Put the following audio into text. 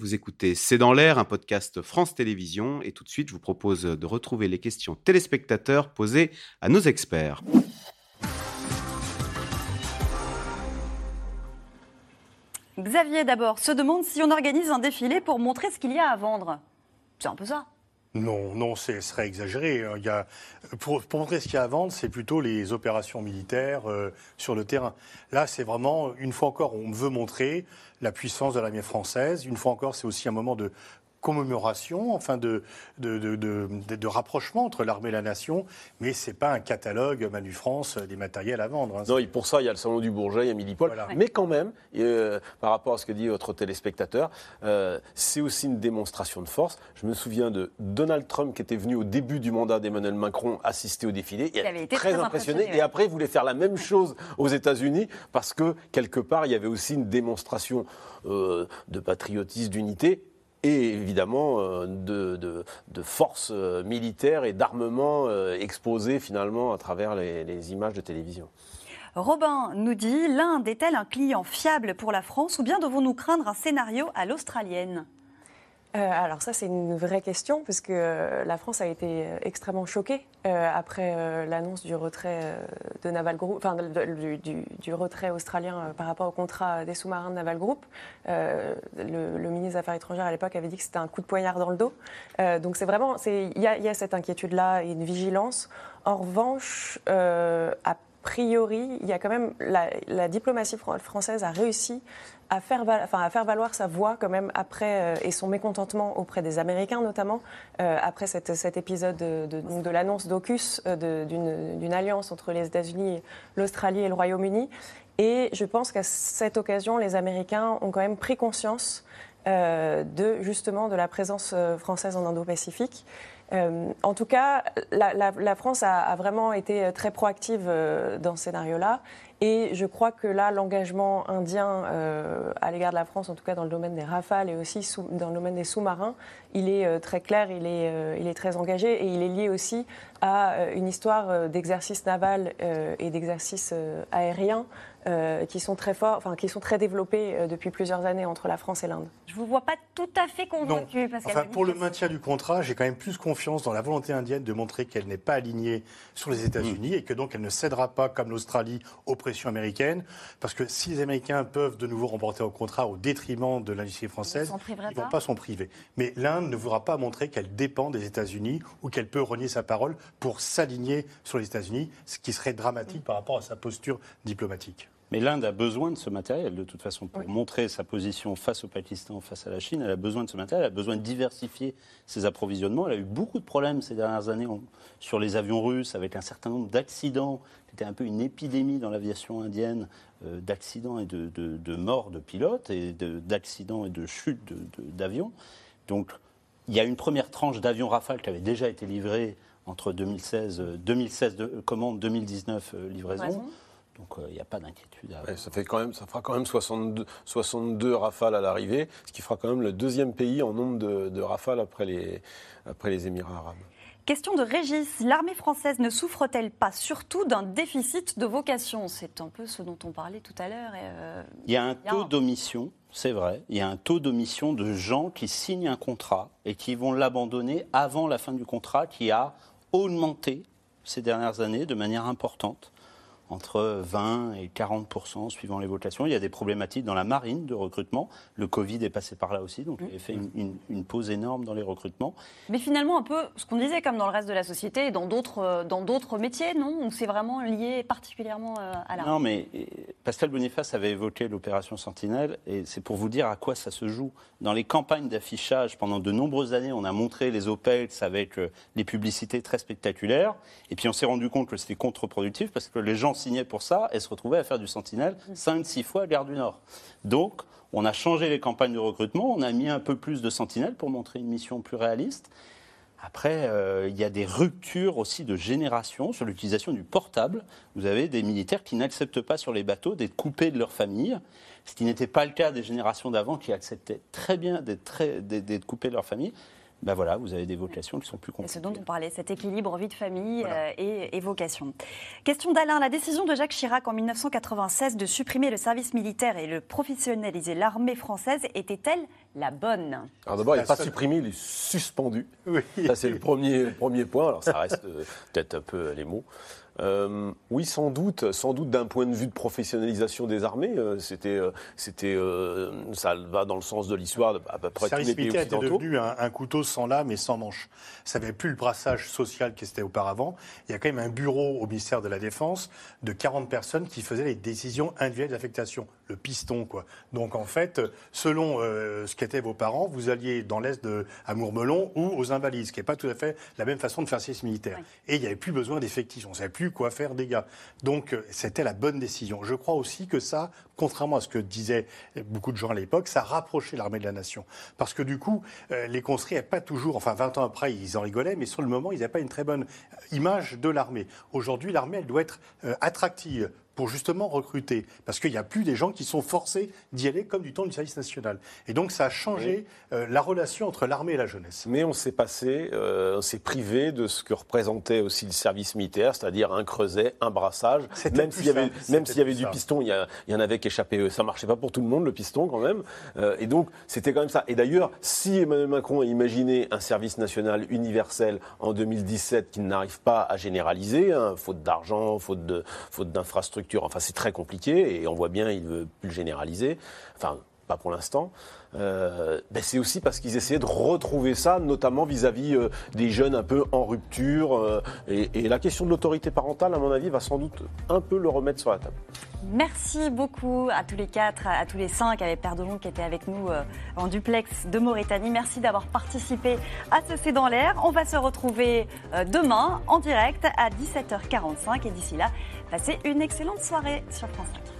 Vous écoutez C'est dans l'air, un podcast France Télévisions. Et tout de suite, je vous propose de retrouver les questions téléspectateurs posées à nos experts. Xavier d'abord se demande si on organise un défilé pour montrer ce qu'il y a à vendre. C'est un peu ça. Non, non, ce serait exagéré. A, pour, montrer ce qu'il y a à vendre, c'est plutôt les opérations militaires euh, sur le terrain. Là, c'est vraiment, une fois encore, on veut montrer la puissance de l'armée française. Une fois encore, c'est aussi un moment de commémoration, enfin de, de, de, de, rapprochement entre l'armée et la nation, mais ce n'est pas un catalogue Manu France des matériels à vendre. Hein. Non, pour ça, il y a le salon du Bourget, il y a Millipol. Mais quand même, euh, par rapport à ce que dit votre téléspectateur, euh, c'est aussi une démonstration de force. Je me souviens de Donald Trump qui était venu au début du mandat d'Emmanuel Macron assister au défilé. Il, avait été très, impressionné. Et après, il voulait faire la même chose aux États-Unis parce que, quelque part, il y avait aussi une démonstration euh, de patriotisme, d'unité et évidemment euh, de, forces euh, militaires et d'armements euh, exposés finalement à travers les, les images de télévision. Robin nous dit l'Inde est-elle un client fiable pour la France ou bien devons-nous craindre un scénario à l'australienne? Euh, alors ça, c'est une vraie question, parce que euh, la France a été euh, extrêmement choquée après l'annonce du retrait de Naval Group, enfin du, retrait australien par rapport au contrat des sous-marins de Naval Group. Le, ministre des Affaires étrangères à l'époque avait dit que c'était un coup de poignard dans le dos. donc c'est vraiment, il y, a cette inquiétude-là et une vigilance. En revanche, a priori, il y a quand même la, la diplomatie française a réussi à faire, valoir sa voix quand même après euh, et son mécontentement auprès des Américains notamment euh, après cet épisode de, l'annonce d'AUKUS euh, d'une alliance entre les États-Unis, l'Australie et le Royaume-Uni. Et je pense qu'à cette occasion, les Américains ont quand même pris conscience de justement de la présence française en Indo-Pacifique. En tout cas, la, France a, vraiment été très proactive dans ce scénario-là. Et je crois que là, l'engagement indien euh, à l'égard de la France, en tout cas dans le domaine des rafales et aussi dans le domaine des sous-marins, il est euh, très clair, il est, euh, il est très engagé et il est lié aussi à une histoire d'exercice naval et d'exercice aérien euh, qui sont très forts, enfin qui sont très développés euh, depuis plusieurs années entre la France et l'Inde. Je vous vois pas tout à fait convaincu. Enfin, pour le maintien du contrat, j'ai quand même plus confiance dans la volonté indienne de montrer qu'elle n'est pas alignée sur les États-Unis mm. et que donc elle ne cédera pas, comme l'Australie, aux pressions américaines. Parce que si les Américains peuvent de nouveau remporter au contrat au détriment de l'industrie française, ils ne vont pas s'en priver. Mais l'Inde ne voudra pas montrer qu'elle dépend des États-Unis ou qu'elle peut renier sa parole pour s'aligner sur les États-Unis, ce qui serait dramatique par rapport à sa posture diplomatique. Mais l'Inde a besoin de ce matériel, de toute façon, pour montrer sa position face au Pakistan, face à la Chine. Elle a besoin de ce matériel, elle a besoin de diversifier ses approvisionnements. Elle a eu beaucoup de problèmes ces dernières années sur les avions russes, avec un certain nombre d'accidents. C'était un peu une épidémie dans l'aviation indienne euh, d'accidents et de, morts de pilotes, et d'accidents et de chutes d'avions. Donc, il y a une première tranche d'avions Rafale qui avait déjà été livrée entre 2016, 2016 de, commande, 2019 livraison. Donc il euh, n'y a pas d'inquiétude. ça, fait quand même, ça fera quand même 62, 62 rafales à l'arrivée, ce qui fera quand même le deuxième pays en nombre de, rafales après les, après les Émirats arabes. Question de Régis. L'armée française ne souffre-t-elle pas surtout d'un déficit de vocation? C'est un peu ce dont on parlait tout à l'heure. Euh, il y a un taux d'omission, c'est vrai. Il y a un taux d'omission de gens qui signent un contrat et qui vont l'abandonner avant la fin du contrat qui a augmenté ces dernières années de manière importante entre 20 et 40 suivant les votations. Il y a des problématiques dans la marine de recrutement. Le Covid est passé par là aussi, donc il a fait une, pause énorme dans les recrutements. Mais finalement, un peu ce qu'on disait, comme dans le reste de la société et dans d'autres, euh, dans d'autres métiers, non? Ou c'est vraiment lié particulièrement euh, à la Non, mais euh, Pascal Boniface avait évoqué l'opération Sentinelle, et c'est pour vous dire à quoi ça se joue. Dans les campagnes d'affichage, pendant de nombreuses années, on a montré les OPEX avec les publicités très spectaculaires, et puis on s'est rendu compte que c'était contre-productif parce que les gens signaient pour ça et se retrouvaient à faire du sentinelle 5-6 fois à Gare du Nord. Donc, on a changé les campagnes de recrutement, on a mis un peu plus de sentinelles pour montrer une mission plus réaliste. Après, euh, il y a des ruptures aussi de génération sur l'utilisation du portable. Vous avez des militaires qui n'acceptent pas sur les bateaux d'être coupés de leur famille, ce qui n'était pas le cas des générations d'avant qui acceptaient très bien d'être coupés de leur famille. Ben voilà, vous avez des vocations qui sont plus compliquées. C'est ce dont on parlait, cet équilibre vie de famille euh, et, et, vocation. Question d'Alain, la décision de Jacques Chirac en 1996 de supprimer le service militaire et le professionnaliser l'armée française était-elle la bonne? Alors d'abord, il n'est pas supprimé, il est suspendu. Oui. Ça, c'est le premier, premier point. Alors ça reste euh, peut-être un peu les mots. Euh, oui, sans doute, sans doute d'un point de vue de professionnalisation des armées, euh, c'était, euh, c'était, ça va dans le sens de l'histoire à peu près tous les pays occidentaux. était devenu un, couteau sans lame et sans manche. Ça n'avait plus le brassage social qui était auparavant. Il y a quand même un bureau au ministère de la Défense de 40 personnes qui faisaient les décisions individuelles d'affectation, le piston quoi. Donc en fait, selon ce qu'étaient vos parents, vous alliez dans l'est de à Mourmelon ou aux Invalides, ce qui n'est pas tout à fait la même façon de faire service militaire. Et il n'y avait plus besoin d'effectifs. On savait plus quoi faire des gars. Donc euh, c'était la bonne décision. Je crois aussi que ça, contrairement à ce que disaient beaucoup de gens à l'époque, ça rapprochait l'armée de la nation. Parce que du coup, euh, les conscrits n'avaient pas toujours, enfin 20 ans après, ils en rigolaient, mais sur le moment, ils n'avaient pas une très bonne image de l'armée. Aujourd'hui, l'armée, elle doit être euh, attractive pour justement recruter. Parce qu'il n'y a plus des gens qui sont forcés d'y aller comme du temps du service national. Et donc ça a changé euh, la relation entre l'armée et la jeunesse. Mais on s'est passé, euh, on s'est privé de ce que représentait aussi le service militaire, c'est-à-dire un creuset, un brassage. Même s'il y avait, même s'il y avait du piston, il y, en avait qui échappaient. Ça marchait pas pour tout le monde le piston quand même. Euh, et donc c'était quand même ça. Et d'ailleurs, si Emmanuel Macron a imaginé un service national universel en 2017 qui n'arrive pas à généraliser, hein, faute d'argent, faute de, faute d'infrastructures Enfin, c'est très compliqué et on voit bien, il veut plus le généraliser. Pas pour l'instant. Euh, ben c'est aussi parce qu'ils essayaient de retrouver ça, notamment vis-à-vis euh, des jeunes un peu en rupture. Euh, et, la question de l'autorité parentale, à mon avis, va sans doute un peu le remettre sur la table. Merci beaucoup à tous les quatre, à, tous les cinq, avec Père Delon qui était avec nous en duplex de Mauritanie. Merci d'avoir participé à ce C'est dans l'air. On va se retrouver demain en direct à 17h45 et d'ici là, passez une excellente soirée sur France 5.